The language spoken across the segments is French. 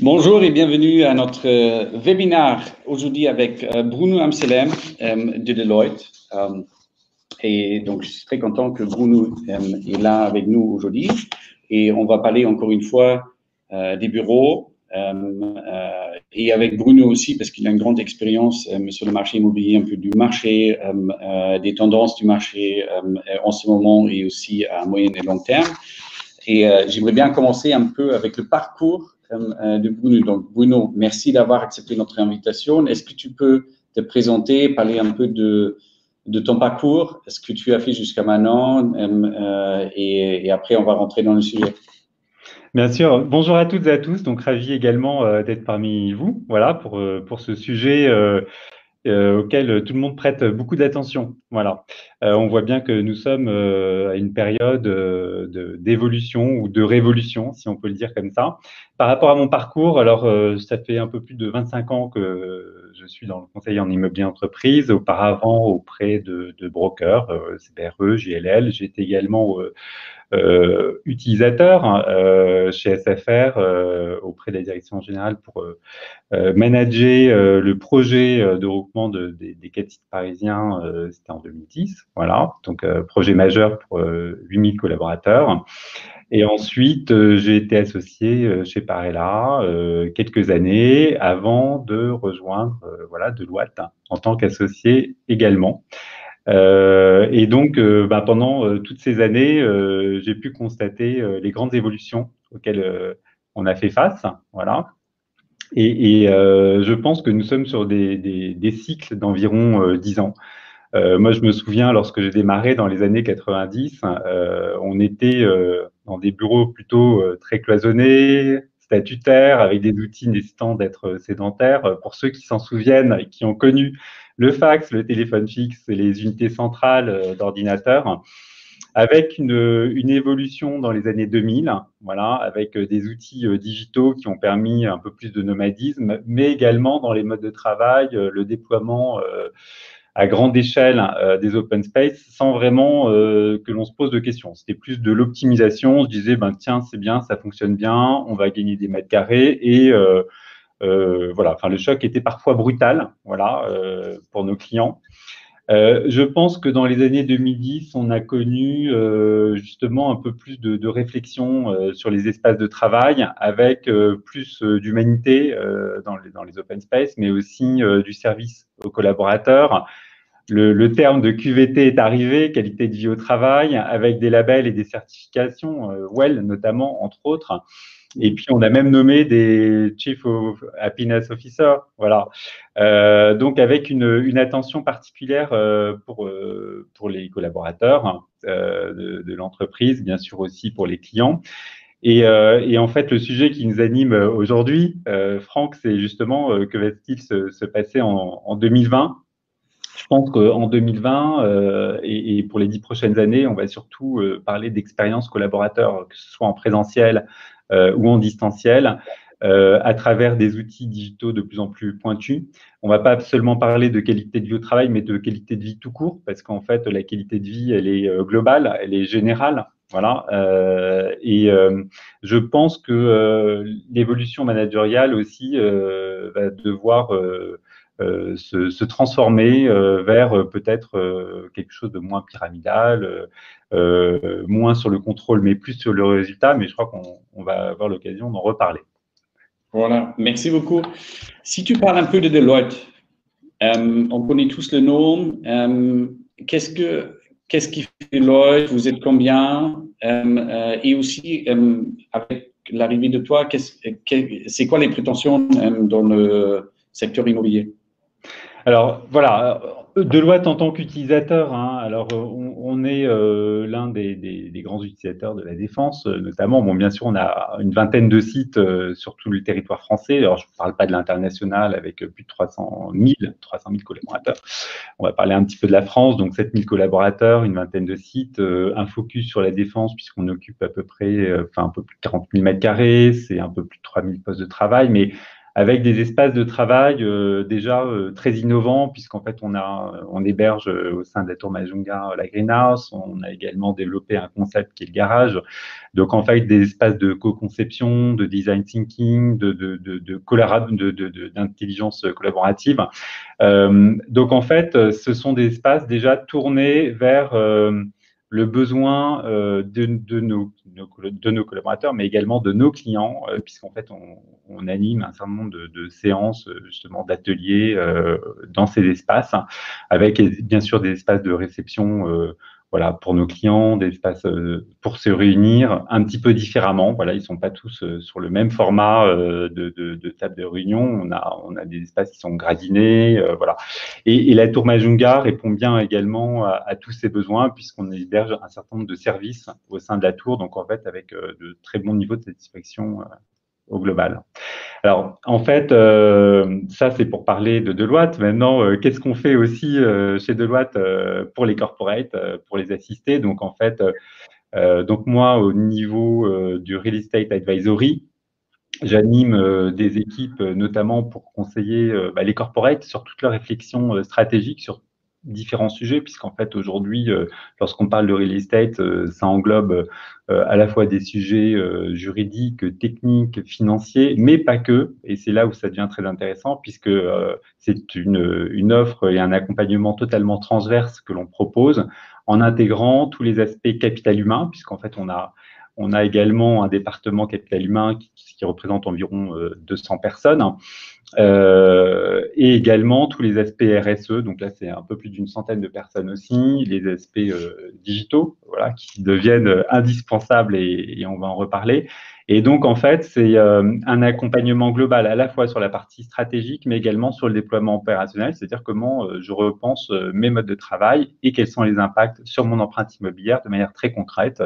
Bonjour et bienvenue à notre euh, webinaire aujourd'hui avec euh, Bruno Amselem euh, de Deloitte. et donc, je suis très content que Bruno est là avec nous aujourd'hui. Et on va parler encore une fois des bureaux et avec Bruno aussi parce qu'il a une grande expérience sur le marché immobilier, un peu du marché, des tendances du marché en ce moment et aussi à moyen et long terme. Et j'aimerais bien commencer un peu avec le parcours de Bruno. Donc, Bruno, merci d'avoir accepté notre invitation. Est-ce que tu peux te présenter, parler un peu de, de ton parcours, ce que tu as fait jusqu'à maintenant, euh, et, après, on va rentrer dans le sujet. Bien sûr. Bonjour à toutes et à tous. Donc, ravi également euh, d'être parmi vous, voilà, pour, pour ce sujet euh, auquel tout le monde prête beaucoup d'attention. Voilà. Euh, on voit bien que nous sommes euh, à une période d'évolution ou de révolution, si on peut le dire comme ça. Par rapport à mon parcours, alors ça fait un peu plus de 25 ans que je suis dans le conseil en immobilier entreprise, auparavant auprès de, de brokers, CBRE, JLL. J'étais également euh, utilisateurs hein, euh, chez SFR euh, auprès de la direction générale pour manager le projet de regroupement de, des quatre sites parisiens. C'était en 2010, voilà, donc projet majeur pour 8000 collaborateurs. Et ensuite, j'ai été associé chez Parella quelques années avant de rejoindre voilà Deloitte en tant qu'associé également. Euh, et donc, euh, bah, pendant euh, toutes ces années, j'ai pu constater les grandes évolutions auxquelles on a fait face. Voilà. Et, je pense que nous sommes sur des, cycles d'environ 10 ans. moi, je me souviens, lorsque j'ai démarré dans les années 90, on était dans des bureaux plutôt très cloisonnés, statutaires, avec des outils nécessitant d'être sédentaires. Pour ceux qui s'en souviennent et qui ont connu le fax, le téléphone fixe et les unités centrales euh, d'ordinateurs, avec une, une, évolution dans les années 2000, voilà, avec euh, des outils euh, digitaux qui ont permis un peu plus de nomadisme, mais également dans les modes de travail, le déploiement à grande échelle des open space sans vraiment que l'on se pose de questions. C'était plus de l'optimisation. On se disait, ben tiens, c'est bien, ça fonctionne bien, on va gagner des mètres carrés et euh, voilà, enfin, le choc était parfois brutal, voilà, euh, pour nos clients. Euh, je pense que dans les années 2010, on a connu euh, justement un peu plus de, de réflexion euh, sur les espaces de travail, avec plus d'humanité dans les, dans, les, open space, mais aussi du service aux collaborateurs. Le, le, terme de QVT est arrivé, qualité de vie au travail, avec des labels et des certifications, WELL notamment, entre autres. Et puis, on a même nommé des Chief of Happiness Officer. Voilà. Euh, donc, avec une, une attention particulière euh, pour, euh, pour les collaborateurs euh, de, de l'entreprise, bien sûr aussi pour les clients. Et, euh, et, en fait, le sujet qui nous anime aujourd'hui, Franck, c'est justement que va-t-il se, se, passer en, en 2020 je pense qu'en 2020 euh, et, et, pour les dix prochaines années, on va surtout euh, parler d'expérience collaborateur, que ce soit en présentiel, euh, ou en distanciel. Euh, à travers des outils digitaux de plus en plus pointus. On va pas seulement parler de qualité de vie au travail, mais de qualité de vie tout court, parce qu'en fait, la qualité de vie, elle est euh, globale, elle est générale. Voilà. Euh, et euh, je pense que l'évolution managériale aussi va devoir euh, se, transformer euh, vers euh, peut-être quelque chose de moins pyramidal, moins sur le contrôle, mais plus sur le résultat. Mais je crois qu'on va avoir l'occasion d'en reparler. Voilà, merci beaucoup. Si tu parles un peu de Deloitte, on connaît tous le nom. qu'est-ce que qu'est-ce qui fait Deloitte? Vous êtes combien? Et aussi avec l'arrivée de toi, c'est quoi les prétentions dans le secteur immobilier? Alors voilà, euh, Deloitte en tant qu'utilisateur, hein, alors on, on est euh, l'un des, grands utilisateurs de la défense, euh, notamment. Bon, bien sûr, on a une vingtaine de sites euh, sur tout le territoire français. Alors, je ne parle pas de l'international avec plus de 300 000, 300 000 collaborateurs. On va parler un petit peu de la France, donc 7 000 collaborateurs, une vingtaine de sites, un focus sur la défense puisqu'on occupe à peu près, enfin un peu plus de 40 000 mètres carrés, c'est un peu plus de 3 000 postes de travail, mais avec des espaces de travail déjà très innovants, puisqu'en fait, on, a, on héberge au sein de la Tour Majunga la Greenhouse. On a également développé un concept qui est le garage. Donc, en fait, des espaces de co-conception, de design thinking, de, de, de, d'intelligence collaborative. donc, en fait, ce sont des espaces déjà tournés vers le besoin euh, de, nos, de, nos, collaborateurs, mais également de nos clients, euh, puisqu'en fait, on, on, anime un certain nombre de, de séances, euh, justement, d'ateliers dans ces espaces, avec bien sûr des espaces de réception voilà, pour nos clients, des espaces euh, pour se réunir un petit peu différemment. Voilà, ils sont pas tous euh, sur le même format euh, de, de, de, table de réunion. On a, on a des espaces qui sont gradinés, voilà. Et, et, la Tour Majunga répond bien également à, à tous ces besoins puisqu'on héberge un certain nombre de services au sein de la tour. Donc en fait, avec de très bons niveaux de satisfaction global. Alors, en fait, euh, ça, c'est pour parler de Deloitte. Maintenant, euh, qu'est-ce qu'on fait aussi euh, chez Deloitte pour les corporates, pour les assister Donc, en fait, donc moi, au niveau du real estate advisory, j'anime des équipes, notamment pour conseiller bah, les corporates sur toute leur réflexion stratégique, sur différents sujets, puisqu'en fait aujourd'hui, euh, lorsqu'on parle de real estate, euh, ça englobe euh, à la fois des sujets juridiques, techniques, financiers, mais pas que. Et c'est là où ça devient très intéressant, puisque c'est une, une offre et un accompagnement totalement transverse que l'on propose, en intégrant tous les aspects capital humain, puisqu'en fait on a on a également un département capital humain qui, qui représente environ 200 personnes euh, et également tous les aspects RSE, donc là c'est un peu plus d'une centaine de personnes aussi, les aspects euh, digitaux, voilà, qui deviennent indispensables et, et, on va en reparler. Et donc en fait c'est euh, un accompagnement global à la fois sur la partie stratégique, mais également sur le déploiement opérationnel, c'est-à-dire comment euh, je repense euh, mes modes de travail et quels sont les impacts sur mon empreinte immobilière de manière très concrète.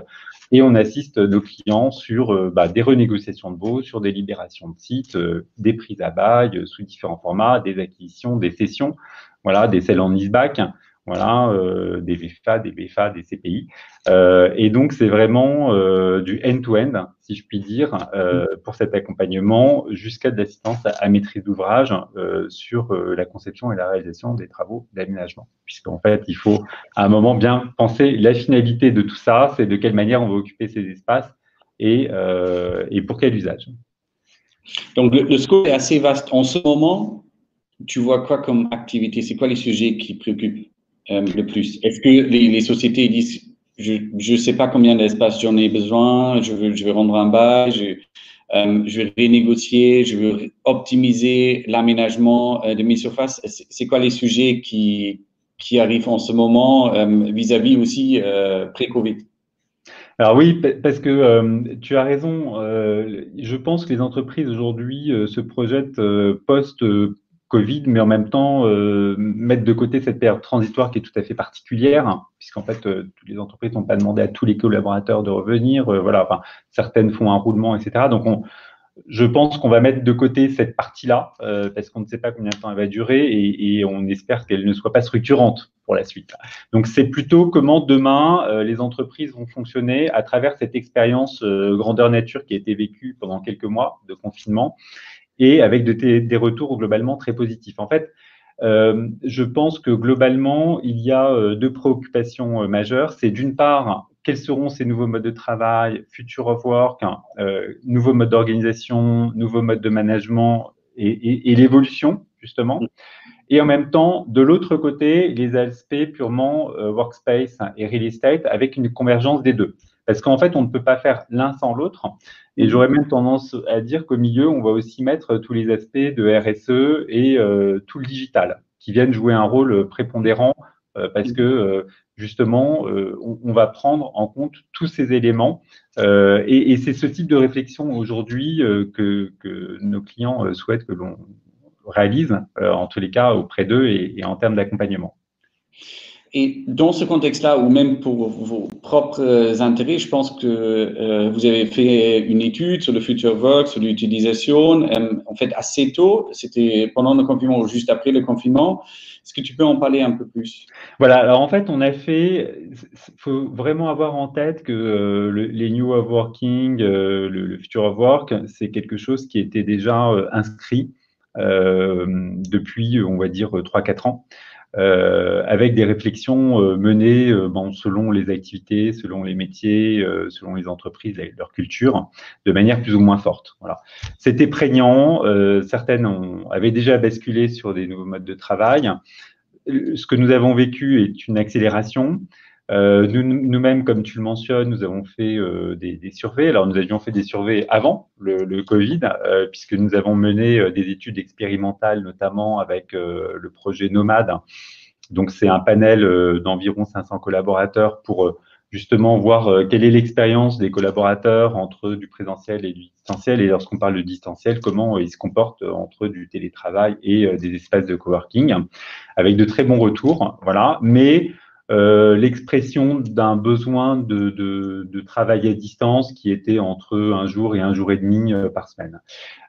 Et on assiste nos clients sur bah, des renégociations de baux, sur des libérations de sites, des prises à bail sous différents formats, des acquisitions, des cessions, voilà, des sell en back voilà, euh, des VFA, des BFA, des CPI. Euh, et donc, c'est vraiment euh, du end-to-end, si je puis dire, euh, pour cet accompagnement jusqu'à de l'assistance à, maîtrise d'ouvrage euh, sur euh, la conception et la réalisation des travaux d'aménagement. Puisqu'en fait, il faut à un moment bien penser la finalité de tout ça, c'est de quelle manière on va occuper ces espaces et, et pour quel usage. Donc, le, le scope est assez vaste. En ce moment, tu vois quoi comme activité? C'est quoi les sujets qui préoccupent? Euh, le plus Est-ce que les, sociétés disent je ne sais pas combien d'espace j'en ai besoin, je, veux, rendre un bail, je, euh, vais renégocier, je veux optimiser l'aménagement euh, de mes surfaces. C'est quoi les sujets qui, qui arrivent en ce moment vis-à-vis -vis aussi pré-Covid? Alors oui, parce que tu as raison. je pense que les entreprises aujourd'hui se projettent post Covid, mais en même temps euh, mettre de côté cette période transitoire qui est tout à fait particulière, puisqu'en fait, euh, toutes les entreprises n'ont pas demandé à tous les collaborateurs de revenir. Euh, voilà, enfin, certaines font un roulement, etc. Donc, on, je pense qu'on va mettre de côté cette partie-là, parce qu'on ne sait pas combien de temps elle va durer, et, et on espère qu'elle ne soit pas structurante pour la suite. Donc, c'est plutôt comment demain les entreprises vont fonctionner à travers cette expérience grandeur nature qui a été vécue pendant quelques mois de confinement et avec des retours globalement très positifs. En fait, euh, je pense que globalement, il y a euh, deux préoccupations euh, majeures. C'est d'une part, quels seront ces nouveaux modes de travail, future of work, hein, nouveaux modes d'organisation, nouveaux modes de management et, et l'évolution, justement. Et en même temps, de l'autre côté, les aspects purement workspace et real estate avec une convergence des deux. Parce qu'en fait, on ne peut pas faire l'un sans l'autre. Et j'aurais même tendance à dire qu'au milieu, on va aussi mettre tous les aspects de RSE et euh, tout le digital qui viennent jouer un rôle prépondérant euh, parce que euh, justement, on, va prendre en compte tous ces éléments. et, c'est ce type de réflexion aujourd'hui que, nos clients souhaitent que l'on réalise, en tous les cas auprès d'eux et en termes d'accompagnement. Et dans ce contexte-là, ou même pour vos propres intérêts, je pense que euh, vous avez fait une étude sur le future work, sur l'utilisation, euh, en fait assez tôt, c'était pendant le confinement ou juste après le confinement. Est-ce que tu peux en parler un peu plus? Voilà, alors en fait, on a fait, il faut vraiment avoir en tête que euh, le, les New of Working, le, le, Future of Work, c'est quelque chose qui était déjà inscrit depuis, on va dire, 3-4 ans. Euh, avec des réflexions euh, menées euh, bon, selon les activités, selon les métiers, selon les entreprises leur culture, de manière plus ou moins forte. Voilà. C'était prégnant. certaines ont, avaient déjà basculé sur des nouveaux modes de travail. Ce que nous avons vécu est une accélération. Euh, Nous-mêmes, comme tu le mentionnes, nous avons fait euh, des, des, surveys. Alors, nous avions fait des surveys avant le, le Covid, euh, puisque nous avons mené euh, des études expérimentales, notamment avec euh, le projet Nomade. Donc, c'est un panel d'environ 500 collaborateurs pour justement voir quelle est l'expérience des collaborateurs entre du présentiel et du distanciel. Et lorsqu'on parle de distanciel, comment ils se comportent entre du télétravail et des espaces de coworking, avec de très bons retours. Voilà. Mais euh, l'expression d'un besoin de, de, de, travail à distance qui était entre un jour et un jour et demi euh, par semaine.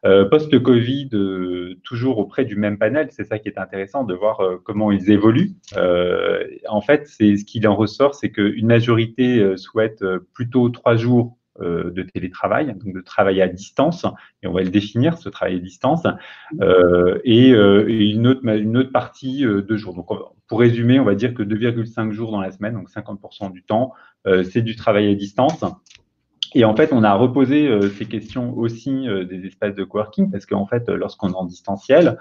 Euh, Post-Covid, euh, toujours auprès du même panel, c'est ça qui est intéressant de voir comment ils évoluent. en fait, c'est ce qu'il en ressort, c'est qu'une majorité souhaite plutôt trois jours euh, de télétravail, donc de travail à distance, et on va le définir, ce travail à distance, euh, et, euh, une, autre, une autre partie de jours. Donc, pour résumer, on va dire que 2,5 jours dans la semaine, donc 50% du temps, c'est du travail à distance. Et en fait, on a reposé euh, ces questions aussi euh, des espaces de coworking parce qu'en fait, euh, lorsqu'on est en distanciel,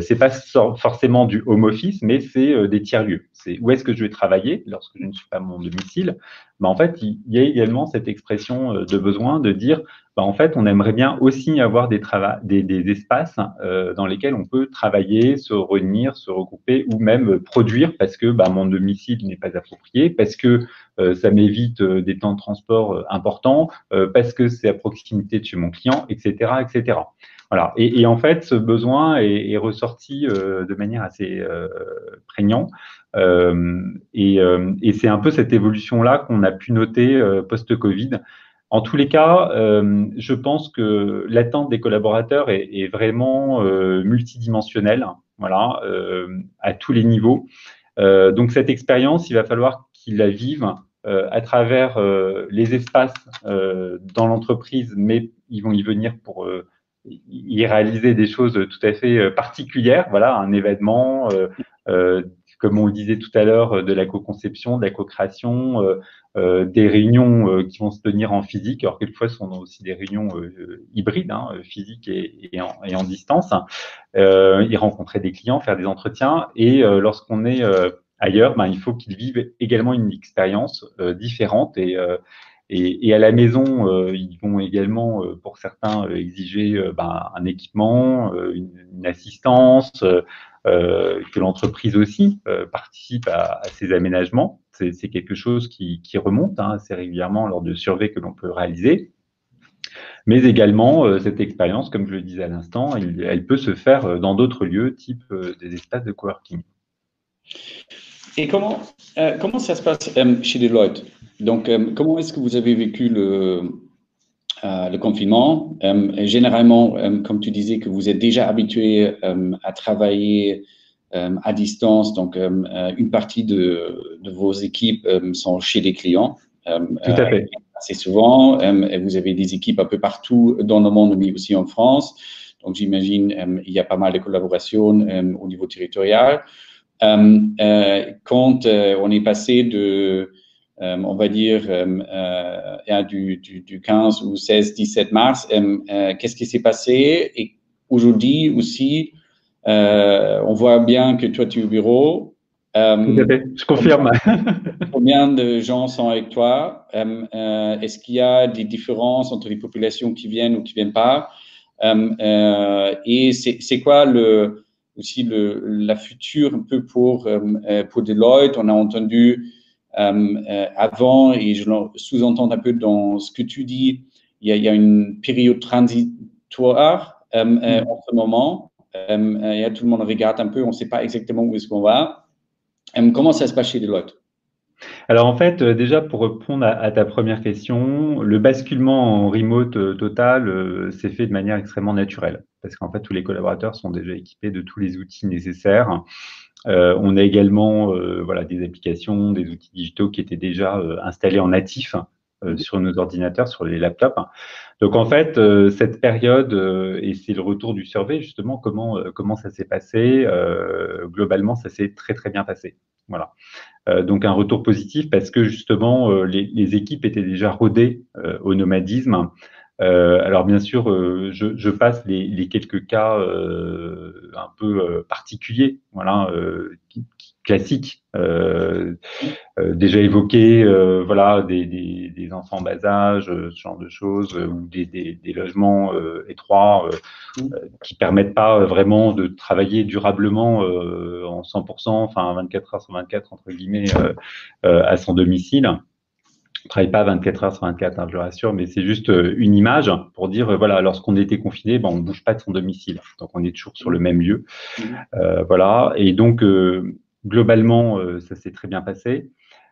c'est pas forcément du home office, mais c'est des tiers-lieux. C'est où est-ce que je vais travailler lorsque je ne suis pas à mon domicile. Mais en fait, il y a également cette expression de besoin de dire, bah, en fait, on aimerait bien aussi avoir des, des, des espaces dans lesquels on peut travailler, se réunir, se regrouper ou même produire parce que bah, mon domicile n'est pas approprié, parce que euh, ça m'évite euh, des temps de transport euh, importants, parce que c'est à proximité de chez mon client, etc., etc. Voilà. Et, et en fait, ce besoin est, est ressorti de manière assez euh, prégnante. Euh, et, et c'est un peu cette évolution-là qu'on a pu noter post-Covid. En tous les cas, je pense que l'attente des collaborateurs est, vraiment multidimensionnelle, voilà, à tous les niveaux. donc cette expérience, il va falloir qu'ils la vivent euh, à travers euh, les espaces euh, dans l'entreprise, mais ils vont y venir pour y réaliser des choses tout à fait particulières. Voilà, un événement, comme on le disait tout à l'heure, de la co-conception, de la co-création, des réunions qui vont se tenir en physique. Alors quelquefois, ce sont aussi des réunions hybrides, hein, physiques et, et, en, et, en, distance. y rencontrer des clients, faire des entretiens. Et lorsqu'on est ailleurs, ben, il faut qu'ils vivent également une expérience euh, différente et, euh, et, et, à la maison, euh, ils vont également, pour certains, exiger ben, un équipement, une, une assistance, que l'entreprise aussi participe à, ces aménagements. C'est quelque chose qui, remonte hein, assez régulièrement lors de surveys que l'on peut réaliser. Mais également, cette expérience, comme je le disais à l'instant, elle, peut se faire dans d'autres lieux, type des espaces de coworking. Et comment, euh, comment ça se passe euh, chez Deloitte? Donc, euh, comment est-ce que vous avez vécu le, euh, le confinement Généralement, comme tu disais, que vous êtes déjà habitué à travailler à distance, donc une partie de, de, vos équipes sont chez les clients. Tout à fait. assez souvent, et vous avez des équipes un peu partout dans le monde, mais aussi en France. Donc, j'imagine il y a pas mal de collaborations au niveau territorial. Euh, euh, quand euh, on est passé de, on va dire, du, du, du, 15 ou 16, 17 mars, qu'est-ce qui s'est passé? Et aujourd'hui aussi, on voit bien que toi, tu es au bureau. je confirme. combien de gens sont avec toi? Est-ce qu'il y a des différences entre les populations qui viennent ou qui ne viennent pas? Et c'est quoi le, aussi le, la future un peu pour, euh, euh, pour Deloitte? On a entendu euh, avant, et je sous-entends un peu dans ce que tu dis, il y a, il y a une période transitoire mm. en ce moment. et tout le monde regarde un peu, on ne sait pas exactement où est-ce qu'on va. comment ça se passe chez Deloitte? Alors en fait, déjà pour répondre à, ta première question, le basculement en remote total s'est fait de manière extrêmement naturelle parce qu'en fait, tous les collaborateurs sont déjà équipés de tous les outils nécessaires. Euh, on a également euh, voilà, des applications, des outils digitaux qui étaient déjà euh, installés en natif sur nos ordinateurs, sur les laptops. Donc en fait, cette période, et c'est le retour du survey justement, comment, comment ça s'est passé Globalement, ça s'est très très bien passé. Voilà. donc un retour positif parce que justement, les, les équipes étaient déjà rodées au nomadisme. Euh, alors bien sûr, euh, je, passe les, quelques cas euh, un peu particuliers, voilà, classiques, déjà évoqués, voilà, des, enfants en bas âge, ce genre de choses, ou des, logements étroits qui permettent pas vraiment de travailler durablement en 100%, enfin 24 heures sur 24 entre guillemets, à son domicile ne travaille pas 24 heures sur 24, hein, je le rassure, mais c'est juste euh, une image pour dire, euh, voilà, lorsqu'on était confiné, ben, on ne bouge pas de son domicile. Donc, on est toujours sur le même lieu. Mmh. Euh, voilà. Et donc, globalement, ça s'est très bien passé.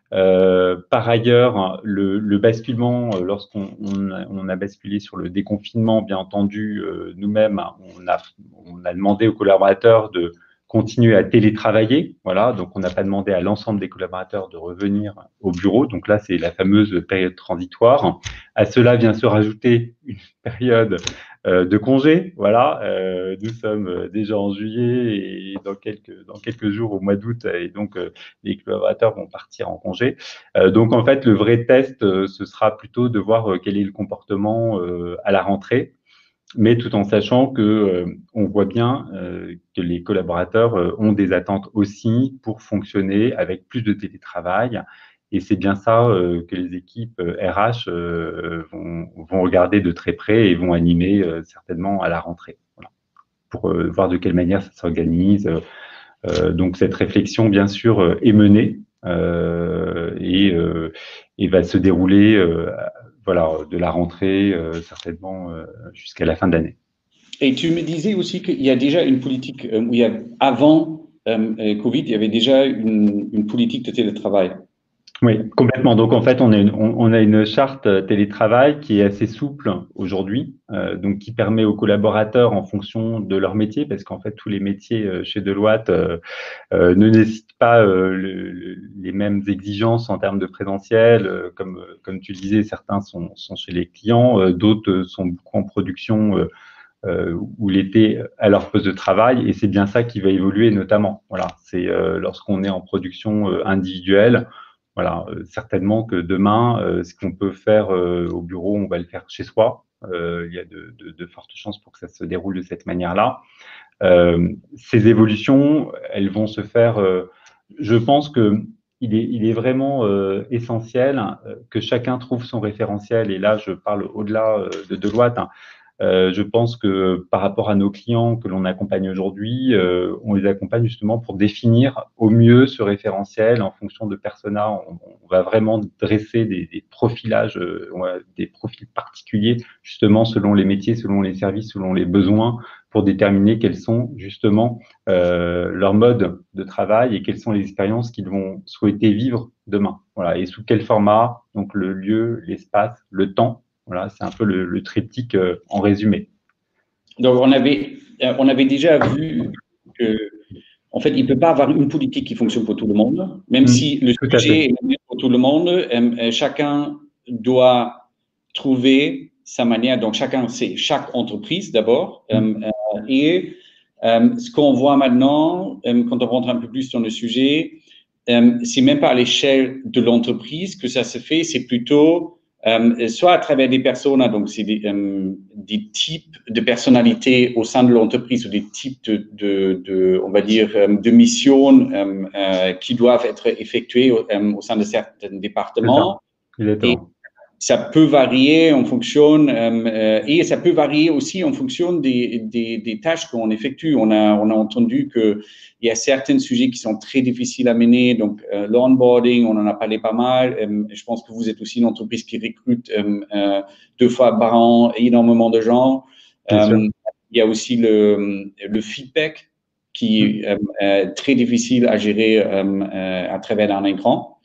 par ailleurs, le, basculement, lorsqu'on on a, basculé sur le déconfinement, bien entendu, nous-mêmes, on a, on a demandé aux collaborateurs de continuer à télétravailler. Voilà, donc on n'a pas demandé à l'ensemble des collaborateurs de revenir au bureau. Donc là, c'est la fameuse période transitoire. À cela vient se rajouter une période euh, de congé. Voilà, euh, nous sommes déjà en juillet et dans quelques dans quelques jours au mois d'août, et donc euh, les collaborateurs vont partir en congé. donc en fait, le vrai test, ce sera plutôt de voir quel est le comportement à la rentrée mais tout en sachant que euh, on voit bien euh, que les collaborateurs euh, ont des attentes aussi pour fonctionner avec plus de télétravail. Et c'est bien ça que les équipes RH vont, vont, regarder de très près et vont animer certainement à la rentrée, voilà, pour voir de quelle manière ça s'organise. donc cette réflexion, bien sûr, est menée et, et, va se dérouler voilà, de la rentrée euh, certainement euh, jusqu'à la fin de l'année. Et tu me disais aussi qu'il y a déjà une politique, euh, où il y a, avant Covid, il y avait déjà une, une politique de télétravail. Oui, complètement. Donc en fait, on a une, on, a une charte euh, télétravail qui est assez souple aujourd'hui, euh, donc qui permet aux collaborateurs, en fonction de leur métier, parce qu'en fait tous les métiers euh, chez Deloitte ne nécessitent pas les mêmes exigences en termes de présentiel, comme comme tu disais, certains sont, sont chez les clients, d'autres sont beaucoup en production. ou l'été à leur poste de travail et c'est bien ça qui va évoluer notamment. Voilà, c'est lorsqu'on est en production individuelle, voilà, euh, certainement que demain, euh, ce qu'on peut faire euh, au bureau, on va le faire chez soi. il y a de, fortes chances pour que ça se déroule de cette manière-là. ces évolutions, elles vont se faire. je pense que il est, il est vraiment essentiel que chacun trouve son référentiel. Et là, je parle au-delà de Deloitte. Hein, euh, je pense que par rapport à nos clients que l'on accompagne aujourd'hui, euh, on les accompagne justement pour définir au mieux ce référentiel en fonction de persona. On, va vraiment dresser des, profilages, euh, des profils particuliers justement selon les métiers, selon les services, selon les besoins pour déterminer quels sont justement leurs modes de travail et quelles sont les expériences qu'ils vont souhaiter vivre demain. Voilà, et sous quel format, donc le lieu, l'espace, le temps voilà, c'est un peu le, triptyque euh, en résumé. Donc, on avait, euh, on avait déjà vu que, en fait, il ne peut pas avoir une politique qui fonctionne pour tout le monde, même mmh, si le sujet est pour tout le monde. Euh, chacun doit trouver sa manière. Donc, chacun, c'est chaque entreprise d'abord. Mmh. et ce qu'on voit maintenant, quand on rentre un peu plus dans le sujet, c'est même pas à l'échelle de l'entreprise que ça se fait, c'est plutôt euh, soit à travers des personnes, donc c'est des, euh, des, types de personnalités au sein de l'entreprise ou des types de, de, de, on va dire, euh, de missions qui doivent être effectuées au, sein de certains départements. Ça peut varier en fonction, euh, euh, et ça peut varier aussi en fonction des, des, des tâches qu'on effectue. On a, on a entendu qu'il y a certains sujets qui sont très difficiles à mener, donc euh, l'onboarding, on en a parlé pas mal. Euh, je pense que vous êtes aussi une entreprise qui recrute deux fois par an énormément de gens. il y a aussi le, le feedback qui est mm. très difficile à gérer à travers un écran.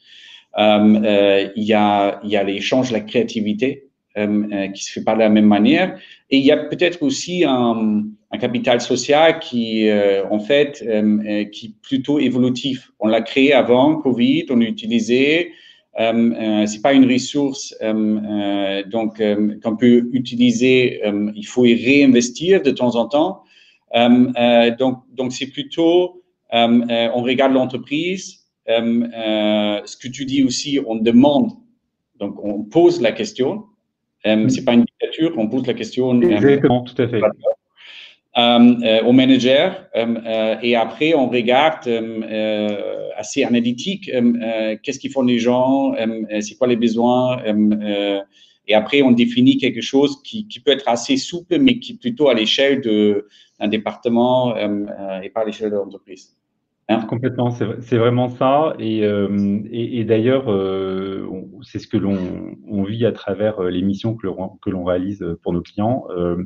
Euh, euh, il y a, il y a l'échange, la créativité euh, qui se fait pas de la même manière. Et il y a peut-être aussi un, un, capital social qui, en fait, qui est plutôt évolutif. On l'a créé avant Covid, on l'utilisait. c'est pas une ressource donc qu'on peut utiliser. il faut y réinvestir de temps en temps. donc, donc c'est plutôt on regarde l'entreprise. Ce que tu dis aussi, on demande. Donc, on pose la question. c'est pas une dictature, on pose la question. Exactement, tout à fait. Euh, au manager et après on regarde assez analytique qu'est-ce qu'ils font les gens, c'est quoi les besoins et après on définit quelque chose qui, qui, peut être assez souple mais qui est plutôt à l'échelle d'un département et pas à l'échelle de l'entreprise. Hein? Complètement, c'est vraiment ça. Et, euh, et, d'ailleurs, euh, c'est ce que l'on vit à travers euh, les missions que l'on réalise pour nos clients. Euh,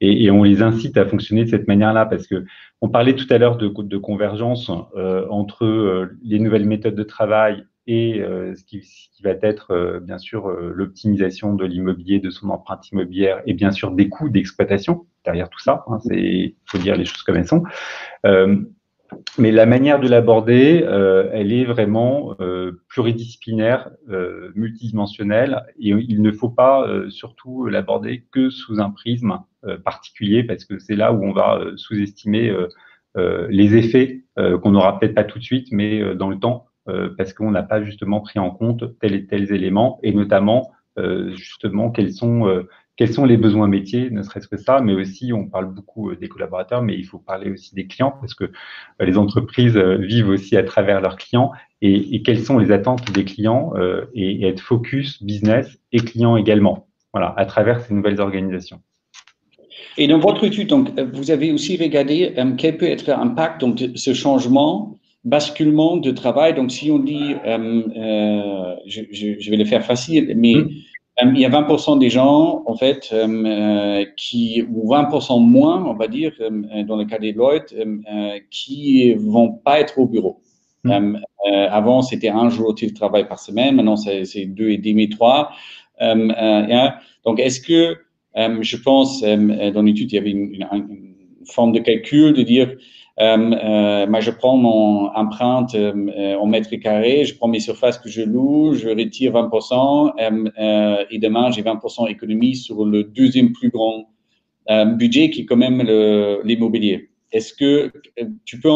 et, et, on les incite à fonctionner de cette manière-là parce que on parlait tout à l'heure de, de, convergence euh, entre les nouvelles méthodes de travail et ce qui, ce, qui, va être bien sûr l'optimisation de l'immobilier, de son empreinte immobilière et bien sûr des coûts d'exploitation derrière tout ça. Hein, c'est faut dire les choses comme elles sont. Euh, mais la manière de l'aborder, euh, elle est vraiment euh, pluridisciplinaire, euh, multidimensionnelle, et il ne faut pas euh, surtout l'aborder que sous un prisme euh, particulier, parce que c'est là où on va sous-estimer les effets qu'on n'aura peut-être pas tout de suite, mais dans le temps, parce qu'on n'a pas justement pris en compte tels et tels éléments, et notamment justement quels sont quels sont les besoins métiers, ne serait-ce que ça, mais aussi on parle beaucoup euh, des collaborateurs, mais il faut parler aussi des clients parce que euh, les entreprises euh, vivent aussi à travers leurs clients et, quelles sont les attentes des clients et, être focus business et clients également, voilà, à travers ces nouvelles organisations. Et dans votre étude, donc, vous avez aussi regardé quel peut être l'impact de ce changement basculement de travail. Donc, si on dit, je, vais le faire facile, mais mmh. Euh, il y a 20% des gens, en fait, euh, euh, qui, ou 20% moins, on va dire, dans le cas des Deloitte, qui vont pas être au bureau. Hmm. avant, c'était un jour de travail par semaine. Maintenant, c'est deux et demi, trois. donc, est-ce que, je pense, dans l'étude, il y avait une, une, forme de calcul de dire euh, euh, moi, je prends mon empreinte euh, en mètre carré, je prends mes surfaces que je loue, je retire 20% et demain, j'ai 20% économie sur le deuxième plus grand budget qui est quand même l'immobilier. Est-ce que tu peux,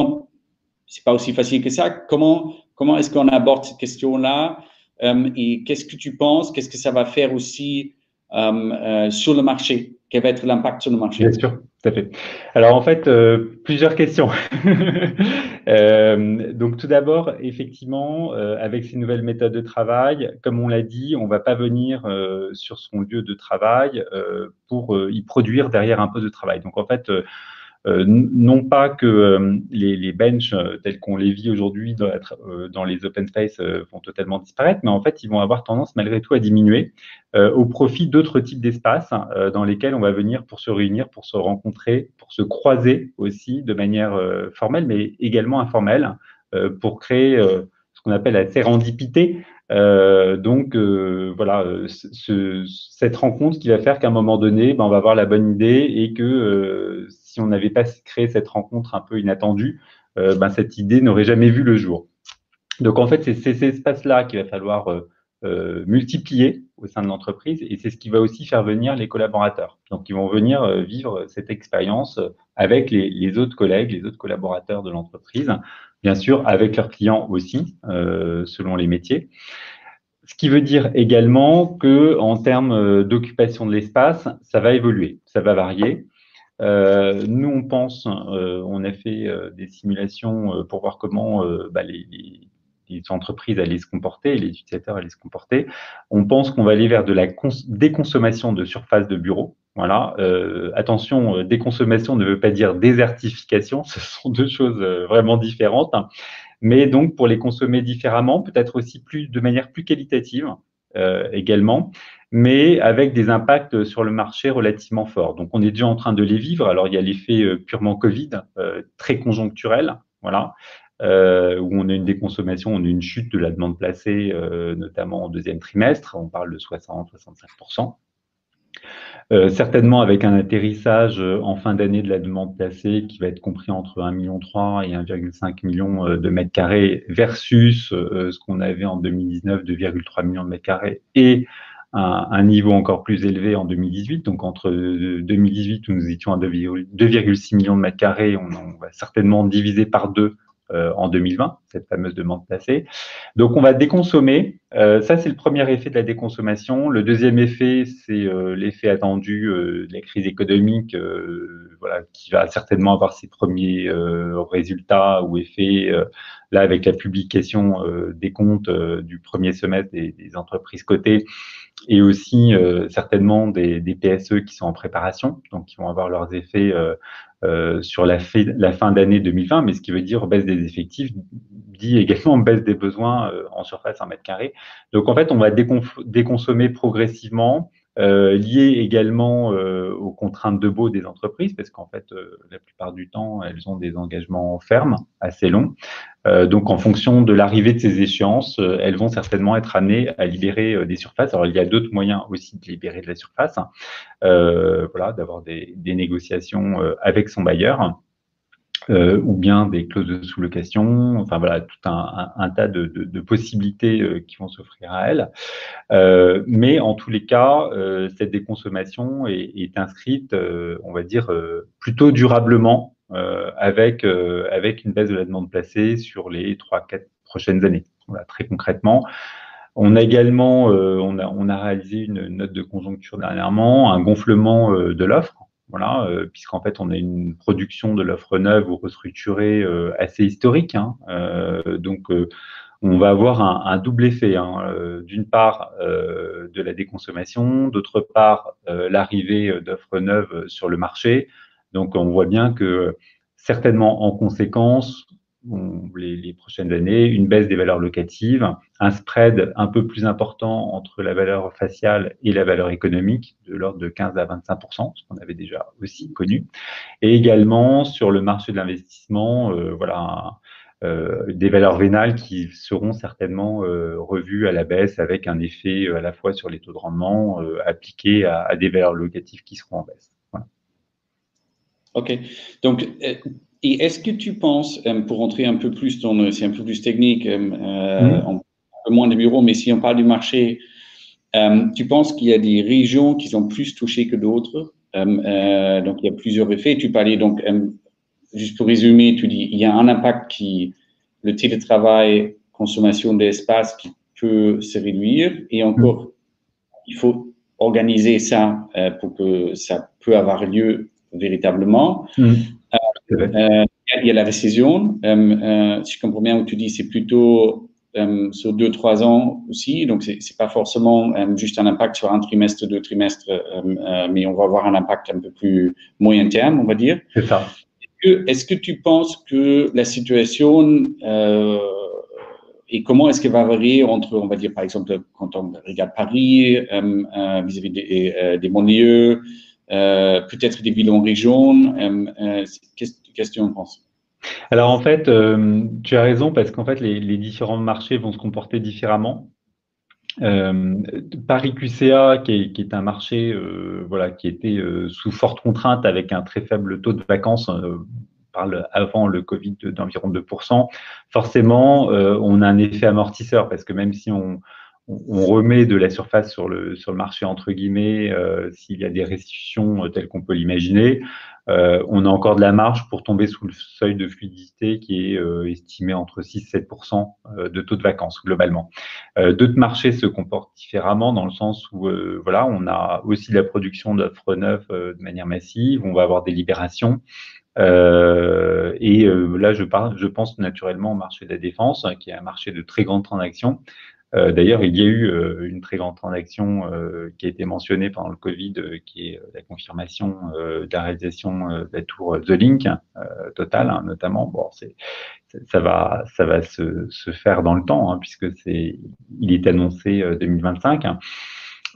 c'est pas aussi facile que ça, comment, comment est-ce qu'on aborde cette question-là et qu'est-ce que tu penses, qu'est-ce que ça va faire aussi sur le marché Quel va être l'impact sur le marché Bien sûr fait. Alors en fait, euh, plusieurs questions. euh, donc tout d'abord, effectivement, euh, avec ces nouvelles méthodes de travail, comme on l'a dit, on va pas venir euh, sur son lieu de travail pour y produire derrière un poste de travail. Donc en fait, euh, non pas que euh, les, les benches euh, tels qu'on les vit aujourd'hui dans, les open space vont totalement disparaître, mais en fait, ils vont avoir tendance malgré tout à diminuer au profit d'autres types d'espaces dans lesquels on va venir pour se réunir, pour se rencontrer, pour se croiser aussi de manière formelle, mais également informelle, pour créer ce qu'on appelle la sérendipité, euh, donc voilà, ce, cette rencontre qui va faire qu'à un moment donné, ben, on va avoir la bonne idée et que si on n'avait pas créé cette rencontre un peu inattendue, euh, ben, cette idée n'aurait jamais vu le jour. Donc en fait, c'est ces espaces-là qu'il va falloir euh, euh, multiplier au sein de l'entreprise et c'est ce qui va aussi faire venir les collaborateurs. Donc ils vont venir vivre cette expérience avec les, autres collègues, les autres collaborateurs de l'entreprise, bien sûr avec leurs clients aussi, selon les métiers. Ce qui veut dire également que en termes d'occupation de l'espace, ça va évoluer, ça va varier. Euh, nous, on pense, euh, on a fait euh, des simulations pour voir comment bah, les, les, les, entreprises allaient se comporter, les utilisateurs allaient se comporter. On pense qu'on va aller vers de la déconsommation de surface de bureau. Voilà. attention, déconsommation ne veut pas dire désertification. Ce sont deux choses vraiment différentes. Mais donc, pour les consommer différemment, peut-être aussi plus de manière plus qualitative également mais avec des impacts sur le marché relativement forts. Donc, on est déjà en train de les vivre. Alors, il y a l'effet euh, purement Covid, euh, très conjoncturel, voilà, euh, où on a une déconsommation, on a une chute de la demande placée, notamment au deuxième trimestre. On parle de 60-65%. Euh, certainement avec un atterrissage euh, en fin d'année de la demande placée qui va être compris entre 1,3 million et 1,5 million euh, de mètres carrés versus ce qu'on avait en 2019, 2,3 millions de mètres carrés et un, niveau encore plus élevé en 2018. Donc entre 2018 où nous étions à 2,6 millions de mètres carrés, on, va certainement diviser par deux euh, en 2020, cette fameuse demande placée. Donc on va déconsommer. Euh, ça, c'est le premier effet de la déconsommation. Le deuxième effet, c'est euh, l'effet attendu de la crise économique, qui va certainement avoir ses premiers résultats ou effets là avec la publication des comptes du premier semestre des, entreprises cotées et aussi certainement des, PSE qui sont en préparation, donc qui vont avoir leurs effets euh, sur la, la fin d'année 2020, mais ce qui veut dire baisse des effectifs dit également baisse des besoins euh, en surface en mètre carré. Donc en fait, on va déconsommer progressivement euh, lié également euh, aux contraintes de beau des entreprises, parce qu'en fait, euh, la plupart du temps, elles ont des engagements fermes, assez longs. donc, en fonction de l'arrivée de ces échéances, elles vont certainement être amenées à libérer des surfaces. Alors, il y a d'autres moyens aussi de libérer de la surface, hein. voilà, d'avoir des, des, négociations avec son bailleur. Euh, ou bien des clauses de sous-location, enfin voilà, tout un, un, tas de, de, de possibilités euh, qui vont s'offrir à elle. Euh, mais en tous les cas, euh, cette déconsommation est, est inscrite, on va dire, plutôt durablement avec, avec une baisse de la demande placée sur les 3-4 prochaines années. Voilà, très concrètement. On a également, on, a, on a réalisé une note de conjoncture dernièrement, un gonflement de l'offre voilà, euh, puisqu'en fait, on a une production de l'offre neuve ou restructurée euh, assez historique. Hein, euh, donc, on va avoir un, double effet. Hein, D'une part, de la déconsommation, d'autre part, l'arrivée d'offres neuves sur le marché. Donc, on voit bien que certainement en conséquence, les, prochaines années, une baisse des valeurs locatives, un spread un peu plus important entre la valeur faciale et la valeur économique, de l'ordre de 15 à 25% ce qu'on avait déjà aussi connu, et également sur le marché de l'investissement, euh, voilà, euh, des valeurs vénales qui seront certainement euh, revues à la baisse avec un effet à la fois sur les taux de rendement appliqués à, à, des valeurs locatives qui seront en baisse. Ok, donc et est-ce que tu penses, euh, pour rentrer un peu plus dans, c'est un peu plus technique, euh, euh mm. un peu moins de bureaux, mais si on parle du marché, euh, tu penses qu'il y a des régions qui sont plus touchées que d'autres euh, Donc il y a plusieurs effets. Tu parlais donc, juste pour résumer, tu dis il y a un impact qui, le télétravail, consommation d'espace qui peut se réduire, et encore, mm. il faut organiser ça pour que ça peut avoir lieu véritablement. Mm. Euh, il y a la récession. Euh, euh, si je comprends bien, où tu dis c'est plutôt sur deux, trois ans aussi. Donc, c'est n'est pas forcément juste un impact sur un trimestre, deux trimestres, mais on va avoir un impact un peu plus moyen terme, on va dire. C'est ça. Est-ce que, tu penses que la situation et comment est-ce qu'elle va varier entre, on va dire, par exemple, quand on regarde Paris vis-à-vis des, des banlieues, peut-être des villes en région. Euh, euh, qu'est-ce que tu en penses? Alors en fait, tu as raison parce qu'en fait les, différents marchés vont se comporter différemment. Paris QCA, qui est, un marché voilà, qui était sous forte contrainte avec un très faible taux de vacances, parle avant le Covid d'environ 2%, forcément on a un effet amortisseur parce que même si on, on remet de la surface sur le, sur marché, entre guillemets, euh, s'il y a des restitutions euh, telles qu'on peut l'imaginer. Euh, on a encore de la marge pour tomber sous le seuil de fluidité qui est estimé entre 6 et 7% de taux de vacances globalement. D'autres marchés se comportent différemment dans le sens où voilà, on a aussi la production d'offres neuves de manière massive, on va avoir des libérations. et là, je, pense naturellement au marché de la défense, qui est un marché de très grandes transactions, d'ailleurs, il y a eu euh, une très grande transaction euh, qui a été mentionnée pendant le Covid, qui est la confirmation de la réalisation de la tour The Link, Total hein, notamment. Bon, ça va, ça va se, se, faire dans le temps, hein, puisque c'est, il est annoncé 2025, hein.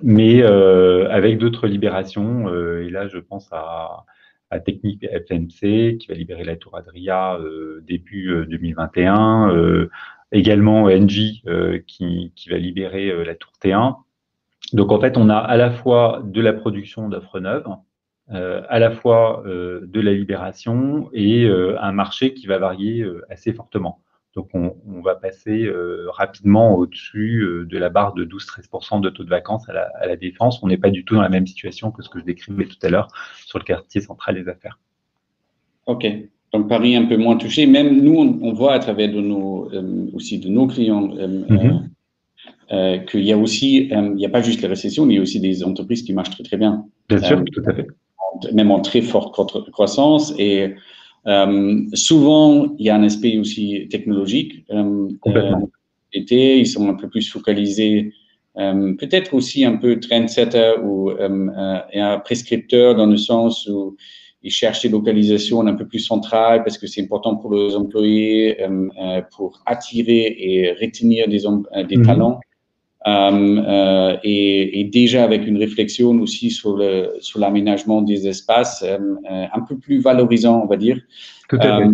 mais avec d'autres libérations. et là, je pense à, à Technique FMC qui va libérer la tour Adria début 2021 également Engie euh, qui, qui, va libérer euh, la tour T1. Donc en fait, on a à la fois de la production d'offres neuves, euh, à la fois euh, de la libération et euh, un marché qui va varier assez fortement. Donc on, va passer rapidement au-dessus de la barre de 12-13% de taux de vacances à la, à la défense. On n'est pas du tout dans la même situation que ce que je décrivais tout à l'heure sur le quartier central des affaires. OK. Donc Paris un peu moins touché. Même nous, on, voit à travers de nos, aussi de nos clients mm-hmm. Euh, qu'il y a aussi, euh, il n'y a pas juste les récessions, mais il y a aussi des entreprises qui marchent très très bien. Bien sûr, euh, tout à fait. Même en très forte croissance. Et souvent, il y a un aspect aussi technologique. Complètement. ils sont un peu plus focalisés, peut-être aussi un peu trendsetter ou un prescripteur dans le sens où ils cherchent des localisations un peu plus centrales parce que c'est important pour les employés, pour attirer et retenir des, des mhm. talents. Euh, euh, et, et, déjà avec une réflexion aussi sur le sur l'aménagement des espaces euh, un peu plus valorisant, on va dire. Tout à fait.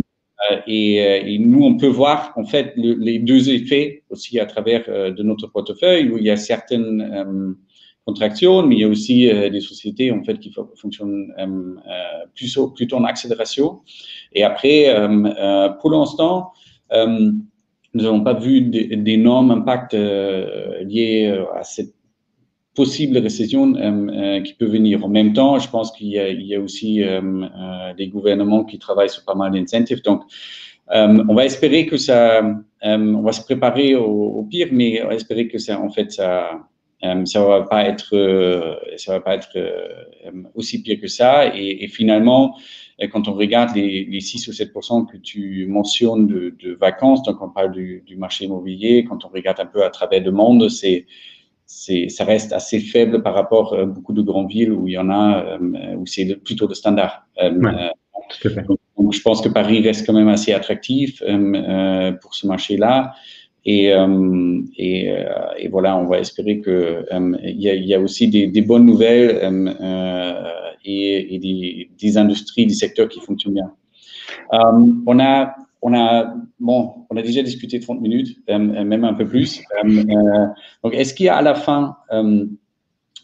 Et, et, nous, on peut voir en fait les deux effets aussi à travers de notre portefeuille où il y a certaines contractions, mais il y a aussi des sociétés en fait qui fonctionnent plutôt, plutôt en accélération. Et après, pour l'instant, nous n'avons pas vu d'énormes impacts euh, liés euh, à cette possible récession euh, qui peut venir. En même temps, je pense qu'il y, y, a aussi des gouvernements qui travaillent sur pas mal d'incentives. Donc, on va espérer que ça, on va se préparer au, pire, mais on va espérer que ça, en fait, ça, ça va pas être, ça va pas être aussi pire que ça. Et, et finalement, quand on regarde les, les 6 ou 7% que tu mentionnes de, de, vacances, donc on parle du, du, marché immobilier, quand on regarde un peu à travers le monde, c'est ça reste assez faible par rapport à beaucoup de grandes villes où il y en a, euh, où c'est plutôt le standard. Euh, euh, donc, je pense que Paris reste quand même assez attractif pour ce marché-là. Et, et, et, voilà, on va espérer que il y, a, aussi des, bonnes nouvelles et, des, industries, des secteurs qui fonctionnent bien. Euh, on a, on a, bon, on a déjà discuté 30 minutes, euh, même un peu plus. Euh, donc, est-ce qu'il y a à la fin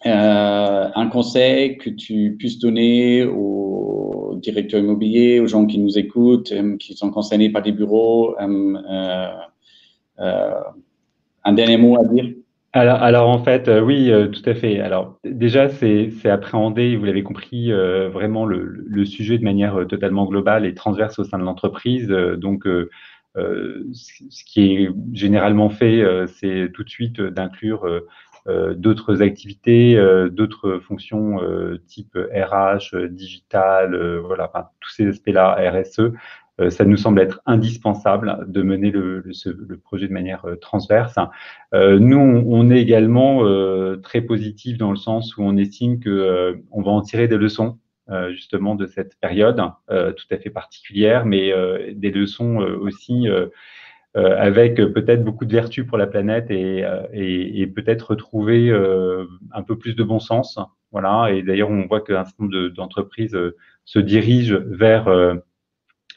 un conseil que tu puisses donner aux directeurs immobiliers, aux gens qui nous écoutent, qui sont concernés par des bureaux, un dernier mot à dire? Alors, alors en fait, euh, oui, euh, tout à fait. Alors déjà, c'est appréhender, vous l'avez compris, euh, vraiment le, sujet de manière totalement globale et transverse au sein de l'entreprise. donc, ce qui est généralement fait, c'est tout de suite d'inclure d'autres activités, d'autres fonctions type RH, digital, voilà, tous ces aspects-là, RSE, euh, ça nous semble être indispensable de mener le, le, projet de manière euh, transverse. Euh, nous, on, est également très positif dans le sens où on estime que on va en tirer des leçons justement de cette période tout à fait particulière, mais des leçons aussi avec peut-être beaucoup de vertus pour la planète et, et, et peut-être retrouver un peu plus de bon sens. Voilà. Et d'ailleurs, on voit qu'un certain nombre d'entreprises se dirigent vers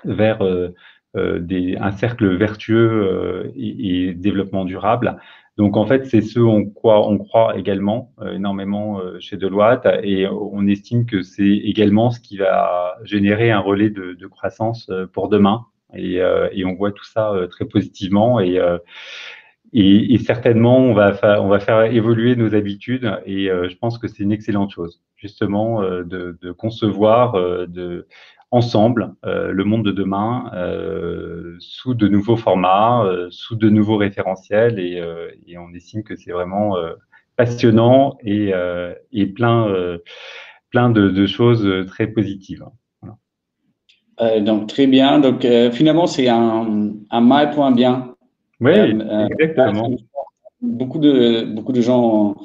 vers euh, euh, des, un cercle vertueux euh, et, développement durable. Donc en fait, c'est ce en quoi on croit également énormément chez Deloitte et on estime que c'est également ce qui va générer un relais de, de croissance pour demain. Et, et, on voit tout ça très positivement et, et, et, certainement on va, on va faire évoluer nos habitudes et je pense que c'est une excellente chose justement de, de concevoir de ensemble euh, le monde de demain euh, sous de nouveaux formats, euh, sous de nouveaux référentiels et, et on estime que c'est vraiment passionnant et, et plein, plein de, de, choses très positives. Voilà. donc très bien. Donc finalement c'est un, un mal pour un bien. Oui, exactement. Beaucoup de beaucoup de gens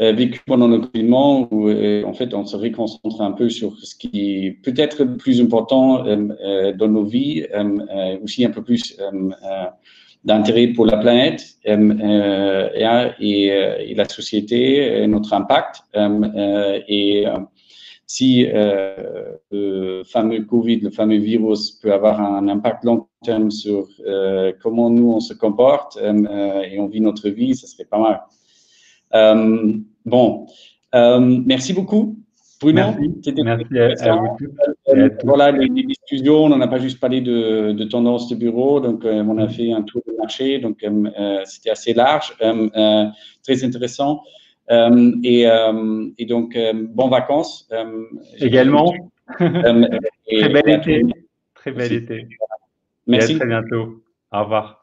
vécu pendant le confinement où euh, en fait on se réconcentre un peu sur ce qui peut-être le plus important euh, dans nos vies, aussi un peu plus d'intérêt pour la planète et, la société, notre impact. et si le fameux Covid, le fameux virus peut avoir un impact long terme sur comment nous on se comporte et on vit notre vie, ça serait pas mal. Bon, merci beaucoup. Bruno, merci, à, vous Voilà, les, discussions, on n'a pas juste parlé de, de tendance de bureau, donc on a fait un tour de marché, donc c'était assez large, très intéressant. Et, et, donc, bon vacances. Également. très bel été. Très bel été. Merci. à très bientôt. Au revoir.